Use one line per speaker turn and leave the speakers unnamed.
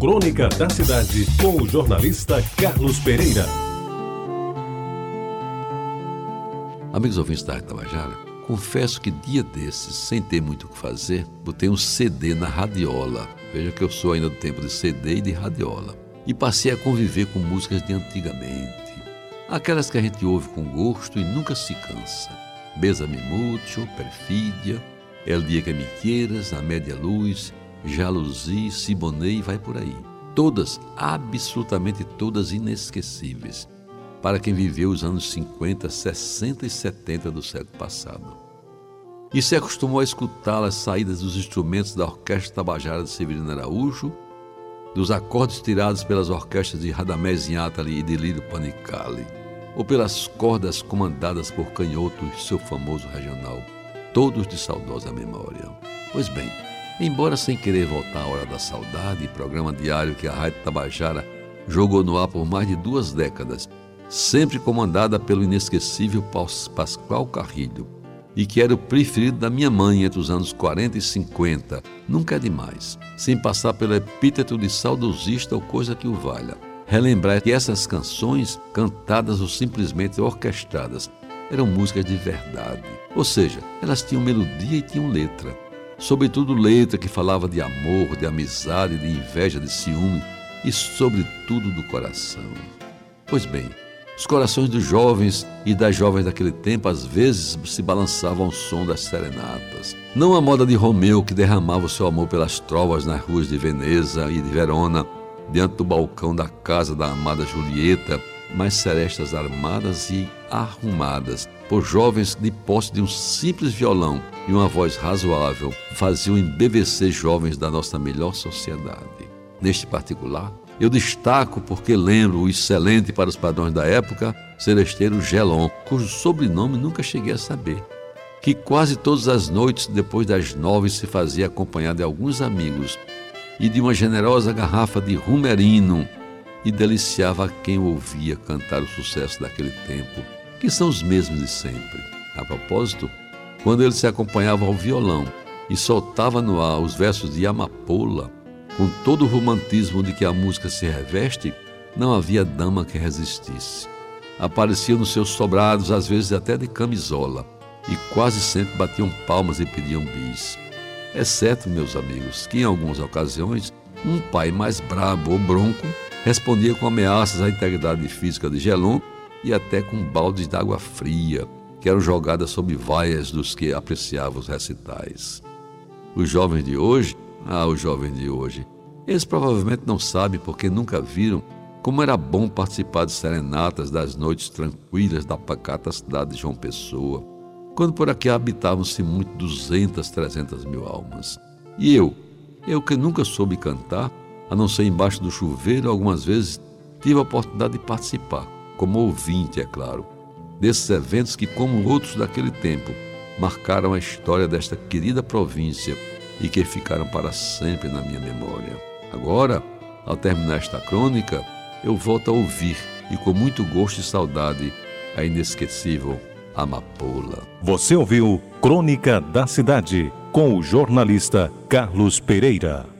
Crônica da Cidade, com o jornalista Carlos Pereira.
Amigos ouvintes da Tabajara, confesso que dia desses, sem ter muito o que fazer, botei um CD na radiola. Veja que eu sou ainda do tempo de CD e de radiola. E passei a conviver com músicas de antigamente. Aquelas que a gente ouve com gosto e nunca se cansa. Besa-me mucho, Perfídia, El Dia que Me Queiras, Na Média Luz, Jalousie, Siboney e vai por aí. Todas, absolutamente todas inesquecíveis para quem viveu os anos 50, 60 e 70 do século passado. E se acostumou a escutar as saídas dos instrumentos da Orquestra Tabajara de Severino Araújo, dos acordes tirados pelas orquestras de Radamés Inátali e de Lírio Panicali, ou pelas cordas comandadas por Canhoto seu famoso regional, todos de saudosa memória. Pois bem, Embora sem querer voltar à hora da saudade, programa diário que a Rádio Tabajara jogou no ar por mais de duas décadas, sempre comandada pelo inesquecível Pascoal Carrilho, e que era o preferido da minha mãe entre os anos 40 e 50, nunca é demais, sem passar pelo epíteto de saudosista ou coisa que o valha. Relembrar que essas canções, cantadas ou simplesmente orquestradas, eram músicas de verdade, ou seja, elas tinham melodia e tinham letra sobretudo letra que falava de amor, de amizade, de inveja, de ciúme e, sobretudo, do coração. Pois bem, os corações dos jovens e das jovens daquele tempo às vezes se balançavam ao som das serenatas. Não a moda de Romeu que derramava o seu amor pelas trovas nas ruas de Veneza e de Verona, diante do balcão da casa da amada Julieta, mas serestas armadas e arrumadas por jovens de posse de um simples violão e uma voz razoável faziam embevecer jovens da nossa melhor sociedade. Neste particular, eu destaco porque lembro o excelente para os padrões da época Celesteiro Gelon, cujo sobrenome nunca cheguei a saber, que quase todas as noites depois das nove se fazia acompanhado de alguns amigos e de uma generosa garrafa de rumerino e deliciava quem ouvia cantar o sucesso daquele tempo, que são os mesmos de sempre. A propósito, quando ele se acompanhava ao violão e soltava no ar os versos de Amapola, com todo o romantismo de que a música se reveste, não havia dama que resistisse. Apareciam nos seus sobrados, às vezes até de camisola, e quase sempre batiam palmas e pediam bis. Exceto, meus amigos, que em algumas ocasiões um pai mais brabo ou bronco respondia com ameaças à integridade física de Gelon e até com baldes d'água fria, que eram jogadas sob vaias dos que apreciavam os recitais. Os jovens de hoje, ah, os jovens de hoje, eles provavelmente não sabem porque nunca viram como era bom participar de serenatas das noites tranquilas da pacata cidade de João Pessoa, quando por aqui habitavam-se muito duzentas, trezentas mil almas. E eu, eu que nunca soube cantar, a não ser embaixo do chuveiro, algumas vezes tive a oportunidade de participar, como ouvinte, é claro, desses eventos que, como outros daquele tempo, marcaram a história desta querida província e que ficaram para sempre na minha memória. Agora, ao terminar esta crônica, eu volto a ouvir e com muito gosto e saudade a inesquecível Amapola.
Você ouviu Crônica da Cidade com o jornalista Carlos Pereira.